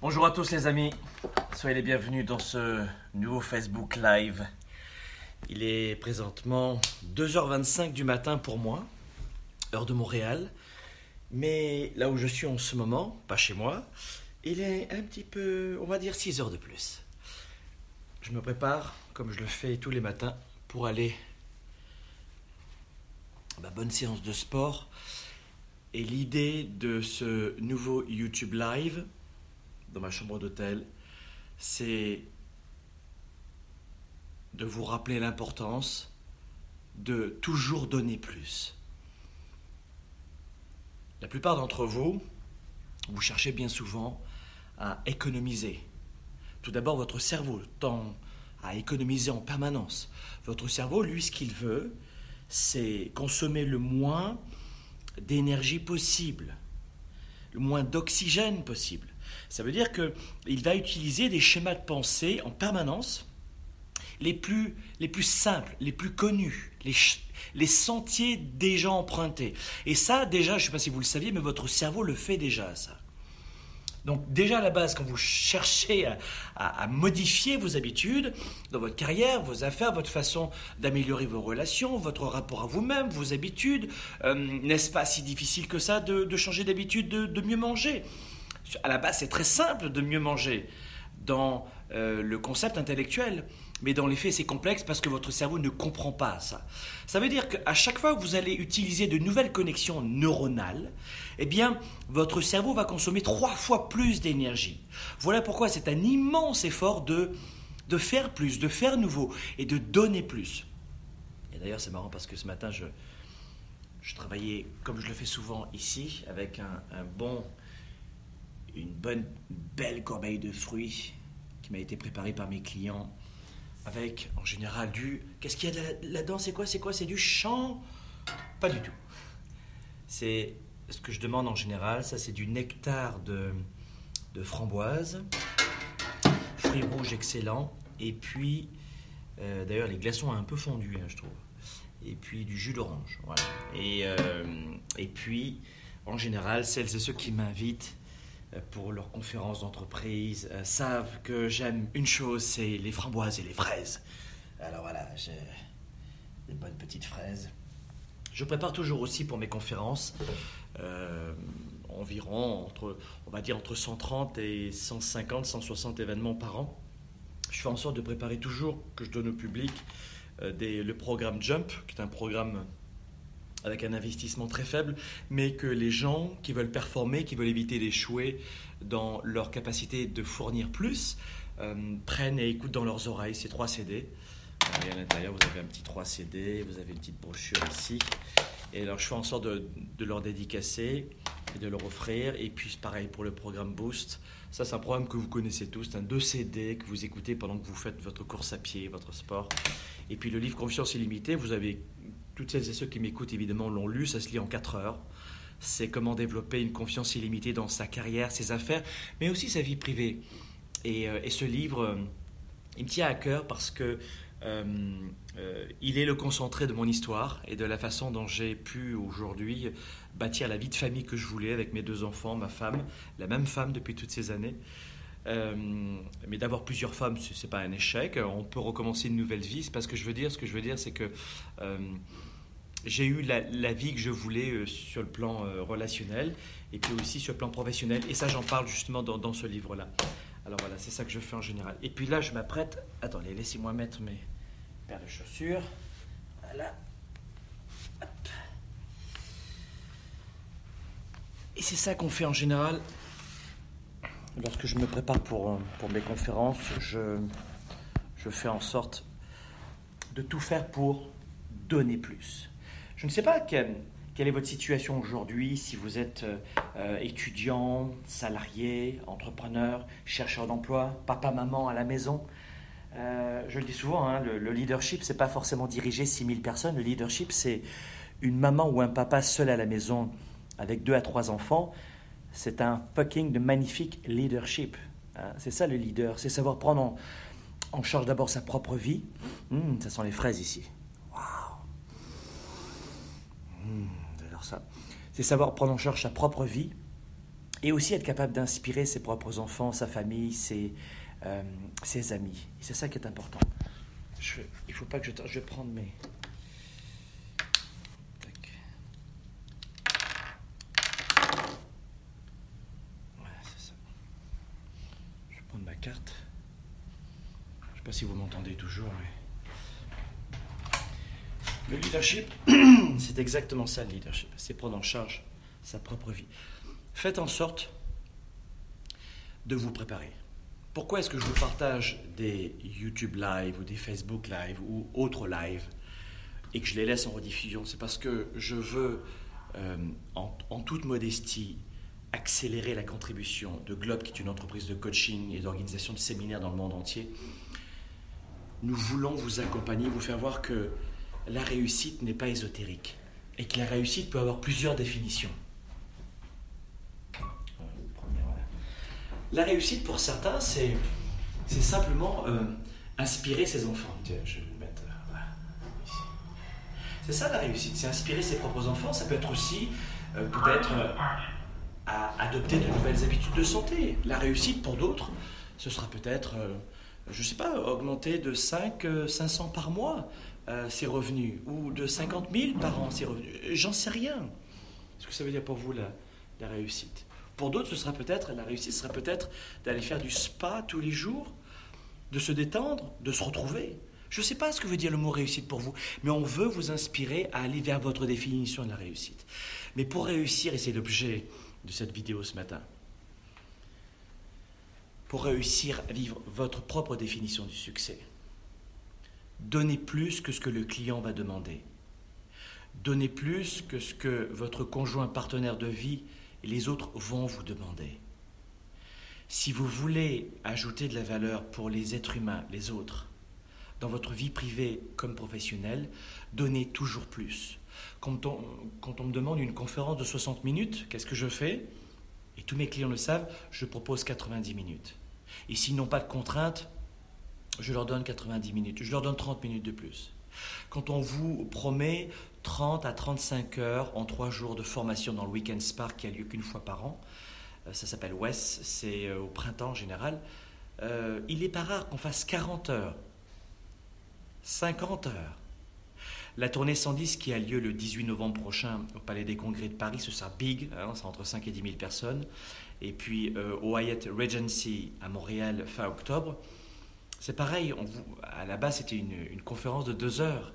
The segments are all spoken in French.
Bonjour à tous les amis, soyez les bienvenus dans ce nouveau Facebook Live. Il est présentement 2h25 du matin pour moi, heure de Montréal, mais là où je suis en ce moment, pas chez moi, il est un petit peu, on va dire 6 heures de plus. Je me prépare, comme je le fais tous les matins, pour aller à ma bonne séance de sport. Et l'idée de ce nouveau YouTube Live, dans ma chambre d'hôtel, c'est de vous rappeler l'importance de toujours donner plus. La plupart d'entre vous, vous cherchez bien souvent à économiser. Tout d'abord, votre cerveau tend à économiser en permanence. Votre cerveau, lui, ce qu'il veut, c'est consommer le moins d'énergie possible, le moins d'oxygène possible. Ça veut dire qu'il va utiliser des schémas de pensée en permanence, les plus, les plus simples, les plus connus, les, les sentiers déjà empruntés. Et ça, déjà, je ne sais pas si vous le saviez, mais votre cerveau le fait déjà, ça. Donc déjà à la base, quand vous cherchez à, modifier vos habitudes dans votre carrière, vos affaires, votre façon d'améliorer vos relations, votre rapport à vous-même, vos habitudes, euh, n'est-ce pas si difficile que ça de, changer d'habitude, de, mieux manger? À la base, c'est très simple de mieux manger dans euh, le concept intellectuel. Mais dans les faits, c'est complexe parce que votre cerveau ne comprend pas ça. Ça veut dire qu'à chaque fois que vous allez utiliser de nouvelles connexions neuronales, eh bien, votre cerveau va consommer trois fois plus d'énergie. Voilà pourquoi c'est un immense effort de, de faire plus, de faire nouveau et de donner plus. Et d'ailleurs, c'est marrant parce que ce matin, je, je travaillais, comme je le fais souvent ici, avec un, un bon, une bonne, belle corbeille de fruits qui m'a été préparée par mes clients avec en général du. Qu'est-ce qu'il y a là-dedans? C'est quoi C'est quoi? C'est du chant Pas du tout. C'est ce que je demande en général. Ça, c'est du nectar de, de framboise, fruits rouges excellents, et puis euh, d'ailleurs les glaçons un peu fondus, hein, je trouve. Et puis du jus d'orange. Et, euh, et puis, en général, celles et ceux qui m'invitent pour leurs conférences d'entreprise euh, savent que j'aime une chose, c'est les framboises et les fraises. Alors voilà, j'ai des bonnes petites fraises. Je prépare toujours aussi pour mes conférences euh, environ entre, on va dire entre 130 et 150, 160 événements par an. Je fais en sorte de préparer toujours que je donne au public le programme Jump, qui est un programme avec un investissement très faible, mais que les gens qui veulent performer, qui veulent éviter d'échouer dans leur capacité de fournir plus, euh, prennent et écoutent dans leurs oreilles ces trois CD. Et à l'intérieur, vous avez un petit 3 CD, vous avez une petite brochure ici. Et alors, je fais en sorte de, de leur dédicacer et de leur offrir. Et puis, pareil pour le programme Boost. Ça, c'est un programme que vous connaissez tous. C'est un 2 CD que vous écoutez pendant que vous faites votre course à pied, votre sport. Et puis, le livre Confiance illimitée, vous avez toutes celles et ceux qui m'écoutent évidemment l'ont lu, ça se lit en 4 heures. C'est comment développer une confiance illimitée dans sa carrière, ses affaires, mais aussi sa vie privée. Et, euh, ce livre, euh, il me tient à cœur parce que euh, il est le concentré de mon histoire et de la façon dont j'ai pu aujourd'hui bâtir la vie de famille que je voulais avec mes deux enfants, ma femme, la même femme depuis toutes ces années. mais d'avoir plusieurs femmes, ce n'est pas un échec. On peut recommencer une nouvelle vie. C'est pas ce que je veux dire. Ce que je veux dire, c'est que j'ai eu la, vie que je voulais euh, sur le plan euh, relationnel et puis aussi sur le plan professionnel. Et ça, j'en parle justement dans, ce livre-là. Alors voilà, c'est ça que je fais en général. Et puis là, je m'apprête. Attendez, laissez-moi mettre mes paires de chaussures. Voilà. Et c'est ça qu'on fait en général. Lorsque je me prépare pour, euh, pour mes conférences, je, je fais en sorte de tout faire pour donner plus. Je ne sais pas quelle, est votre situation aujourd'hui, si vous êtes euh, étudiant, salarié, entrepreneur, chercheur d'emploi, papa, maman à la maison. Euh, je le dis souvent, hein, le, leadership, c'est pas forcément diriger 6000 personnes. Le leadership, c'est une maman ou un papa seul à la maison avec deux à trois enfants. C'est un fucking de magnifique leadership. Hein. C'est ça le leader, c'est savoir prendre en, charge d'abord sa propre vie. Hum, ça sent les fraises ici. Hmm, ça. C'est savoir prendre en charge sa propre vie, et aussi être capable d'inspirer ses propres enfants, sa famille, ses, euh, amis. C'est ça qui est important. Je, il faut pas que je... Je vais prendre mes... Je vais prendre ma carte. Je ne sais pas si vous m'entendez toujours, mais... Le leadership, c'est exactement ça le leadership. C'est prendre en charge sa propre vie. Faites en sorte de vous préparer. Pourquoi est-ce que je vous partage des YouTube Live ou des Facebook Live ou autres live et que je les laisse en rediffusion? C'est parce que je veux, euh, en, toute modestie, accélérer la contribution de Globe, qui est une entreprise de coaching et d'organisation de séminaires dans le monde entier. Nous voulons vous accompagner, vous faire voir que la réussite n'est pas ésotérique et que la réussite peut avoir plusieurs définitions. La réussite pour certains, c'est, simplement euh, inspirer ses enfants. je vais le mettre euh, ici. C'est ça la réussite, c'est inspirer ses propres enfants. Ça peut être aussi euh, peut-être à adopter de nouvelles habitudes de santé. La réussite pour d'autres, ce sera peut-être, je ne sais pas, augmenter de 5, 500 par mois ses revenus ou de 50 000 par an ses revenus. J'en sais rien. Ce que ça veut dire pour vous la, la réussite? Pour d'autres, ce sera peut-être, la réussite sera peut-être d'aller faire du spa tous les jours, de se détendre, de se retrouver. Je ne sais pas ce que veut dire le mot réussite pour vous, mais on veut vous inspirer à aller vers votre définition de la réussite. Mais pour réussir, et c'est l'objet de cette vidéo ce matin, pour réussir à vivre votre propre définition du succès, donnez plus que ce que le client va demander. Donnez plus que ce que votre conjoint partenaire de vie et les autres vont vous demander. Si vous voulez ajouter de la valeur pour les êtres humains, les autres, dans votre vie privée comme professionnelle, donnez toujours plus. Quand on, me demande une conférence de 60 minutes, qu'est-ce que je fais? Et tous mes clients le savent, je propose 90 minutes. Et s'ils n'ont pas de contraintes, je leur donne 90 minutes. Je leur donne 30 minutes de plus. Quand on vous promet 30 à 35 heures en 3 jours de formation dans le Weekend Spark qui a lieu qu'une fois par an. Euh, ça s'appelle WES, c'est euh, au printemps en général. Euh, il n'est pas rare qu'on fasse 40 heures, 50 heures. La tournée 110 qui a lieu le 18 novembre prochain au Palais des Congrès de Paris, ce sera big, hein, c'est entre 5 et 10 000 personnes. Et puis au Hyatt Regency à Montréal fin octobre, c'est pareil, à la base c'était une, conférence de 2 heures.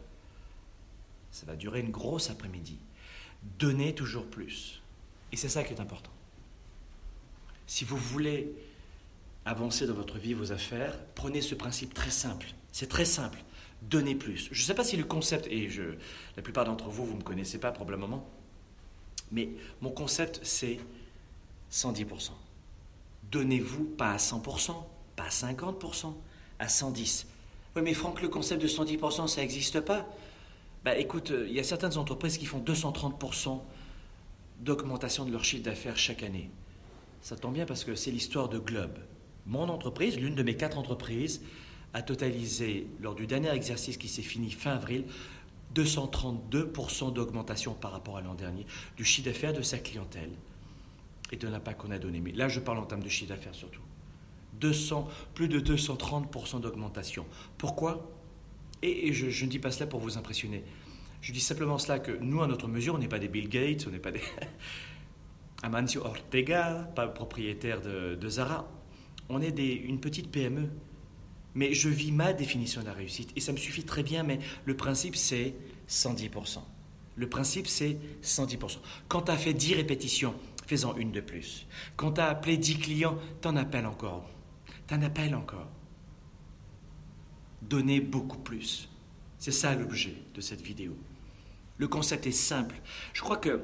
Ça va durer une grosse après-midi. Donnez toujours plus. Et c'est ça qui est important. Si vous voulez avancer dans votre vie, vos affaires, prenez ce principe très simple. C'est très simple. Donnez plus. Je ne sais pas si le concept, et je, la plupart d'entre vous, vous ne me connaissez pas probablement, mais mon concept, c'est 110%. Donnez-vous pas à 100%, pas à 50%, à 110%. Oui, mais Franck, le concept de 110%, ça n'existe pas. Bah, écoute, euh, il y a certaines entreprises qui font 230% d'augmentation de leur chiffre d'affaires chaque année. Ça tombe bien parce que c'est l'histoire de Globe. Mon entreprise, l'une de mes quatre entreprises, a totalisé, lors du dernier exercice qui s'est fini fin avril, 232% d'augmentation par rapport à l'an dernier du chiffre d'affaires de sa clientèle et de l'impact qu'on a donné. Mais là, je parle en termes de chiffre d'affaires surtout. 200, plus de 230% d'augmentation. Pourquoi? Et, je, ne dis pas cela pour vous impressionner. Je dis simplement cela que nous, à notre mesure, on n'est pas des Bill Gates, on n'est pas des Amancio Ortega, pas propriétaire de, Zara. On est une petite PME. Mais je vis ma définition de la réussite et ça me suffit très bien, mais le principe c'est 110%. Le principe c'est 110%. Quand tu as fait 10 répétitions, fais-en une de plus. Quand tu as appelé 10 clients, t'en appelles encore. T'en appelles encore donner beaucoup plus. C'est ça l'objet de cette vidéo. Le concept est simple. Je crois que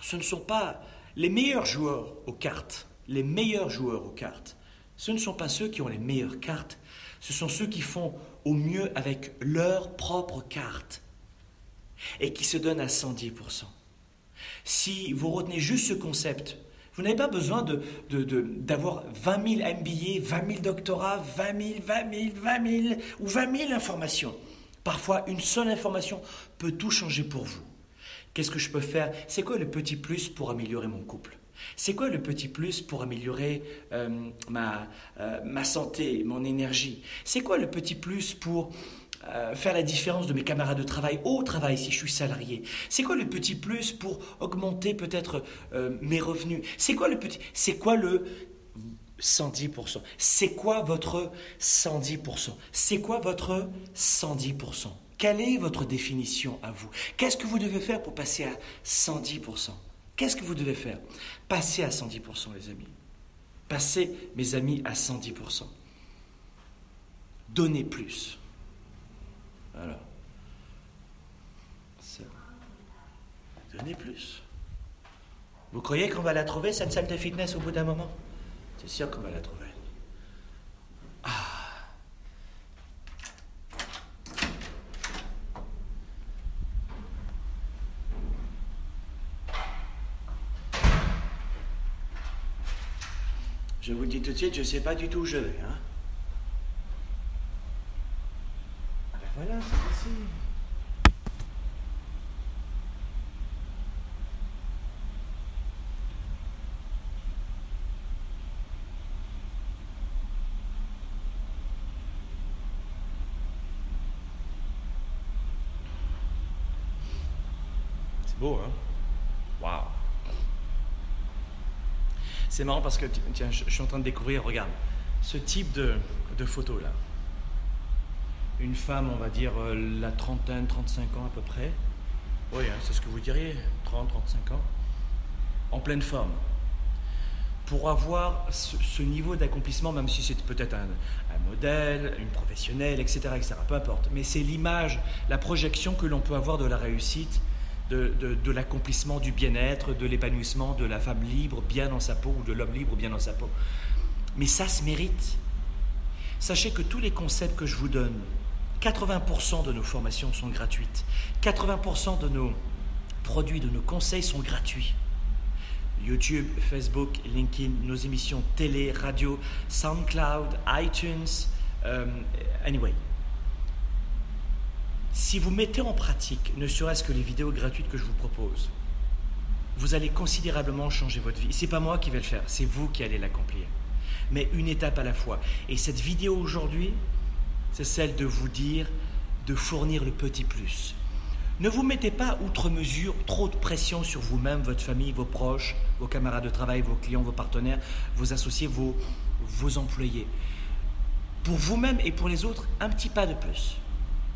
ce ne sont pas les meilleurs joueurs aux cartes, les meilleurs joueurs aux cartes. Ce ne sont pas ceux qui ont les meilleures cartes, ce sont ceux qui font au mieux avec leurs propres cartes et qui se donnent à 110%. Si vous retenez juste ce concept, vous n'avez pas besoin d'avoir de, 20 000 MBA, 20 000 doctorats, 20 000, 20 000, 20 000 ou 20 000 informations. Parfois, une seule information peut tout changer pour vous. Qu'est-ce que je peux faire? C'est quoi le petit plus pour améliorer mon couple? C'est quoi le petit plus pour améliorer euh, ma, euh, ma santé, mon énergie? C'est quoi le petit plus pour euh, faire la différence de mes camarades de travail au travail si je suis salarié. C'est quoi le petit plus pour augmenter peut-être mes revenus? C'est quoi le petit C'est quoi le 110% C'est quoi votre 110% C'est quoi votre 110% Quelle est votre définition à vous? Qu'est-ce que vous devez faire pour passer à 110% Qu'est-ce que vous devez faire? Passez à 110%, les amis. Passez, mes amis, à 110%. Donnez plus. Voilà. Donnez plus. Vous croyez qu'on va la trouver, cette salle de fitness, au bout d'un moment? C'est sûr qu'on va la trouver. Je vous dis tout de suite, je ne sais pas du tout où je vais. Hein. Ben voilà, c'est ici. C'est beau, hein Waouh c'est marrant parce que, tiens, je, suis en train de découvrir, regarde, ce type de, de photo là. Une femme, on va dire, euh, la trentaine, 35 ans à peu près. Oui, hein, c'est ce que vous diriez, 30, 35 ans. En pleine forme. Pour avoir ce, niveau d'accomplissement, même si c'est peut-être un, un, modèle, une professionnelle, etc., etc., peu importe. Mais c'est l'image, la projection que l'on peut avoir de la réussite de, l'accomplissement du bien-être, de l'épanouissement de la femme libre bien dans sa peau ou de l'homme libre bien dans sa peau. Mais ça se mérite. Sachez que tous les concepts que je vous donne, 80% de nos formations sont gratuites. 80% de nos produits, de nos conseils sont gratuits. YouTube, Facebook, LinkedIn, nos émissions télé, radio, SoundCloud, iTunes, euh, anyway, si vous mettez en pratique, ne serait-ce que les vidéos gratuites que je vous propose, vous allez considérablement changer votre vie. Ce n'est pas moi qui vais le faire, c'est vous qui allez l'accomplir. Mais une étape à la fois. Et cette vidéo aujourd'hui, c'est celle de vous dire de fournir le petit plus. Ne vous mettez pas outre mesure trop de pression sur vous-même, votre famille, vos proches, vos camarades de travail, vos clients, vos partenaires, vos associés, vos, vos employés. Pour vous-même et pour les autres, un petit pas de plus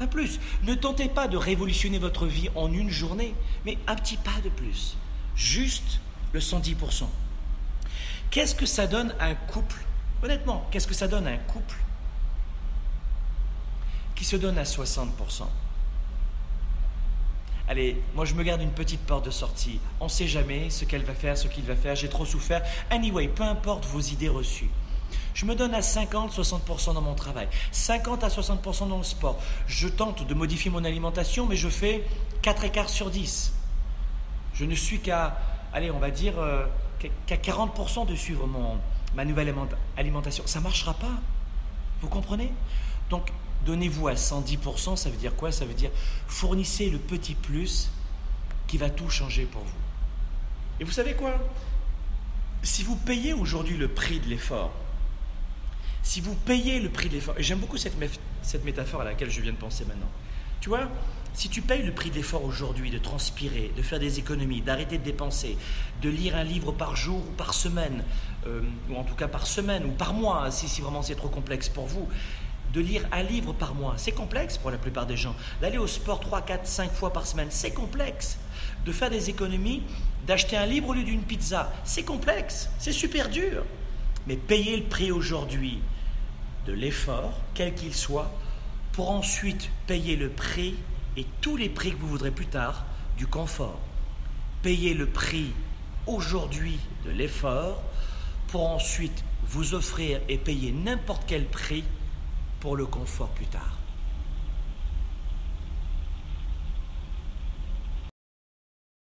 plus. Ne tentez pas de révolutionner votre vie en une journée, mais un petit pas de plus. Juste le 110%. Qu'est-ce que ça donne à un couple Honnêtement, qu'est-ce que ça donne à un couple qui se donne à 60% Allez, moi je me garde une petite porte de sortie. On ne sait jamais ce qu'elle va faire, ce qu'il va faire. J'ai trop souffert. Anyway, peu importe vos idées reçues. Je me donne à 50-60% dans mon travail, 50 à 60% dans le sport. Je tente de modifier mon alimentation, mais je fais 4 écarts sur 10. Je ne suis qu'à, allez, on va dire, euh, qu'à 40% de suivre mon, ma nouvelle alimentation. Ça ne marchera pas. Vous comprenez? Donc, donnez-vous à 110%, ça veut dire quoi? Ça veut dire fournissez le petit plus qui va tout changer pour vous. Et vous savez quoi? Si vous payez aujourd'hui le prix de l'effort, si vous payez le prix de l'effort, et j'aime beaucoup cette, métaphore à laquelle je viens de penser maintenant, tu vois, si tu payes le prix de l'effort aujourd'hui, de transpirer, de faire des économies, d'arrêter de dépenser, de lire un livre par jour ou par semaine, euh, ou en tout cas par semaine ou par mois, si, si vraiment c'est trop complexe pour vous, de lire un livre par mois, c'est complexe pour la plupart des gens. D'aller au sport 3, 4, 5 fois par semaine, c'est complexe. De faire des économies, d'acheter un livre au lieu d'une pizza, c'est complexe, c'est super dur. Mais payer le prix aujourd'hui de l'effort, quel qu'il soit, pour ensuite payer le prix et tous les prix que vous voudrez plus tard du confort. Payer le prix aujourd'hui de l'effort pour ensuite vous offrir et payer n'importe quel prix pour le confort plus tard.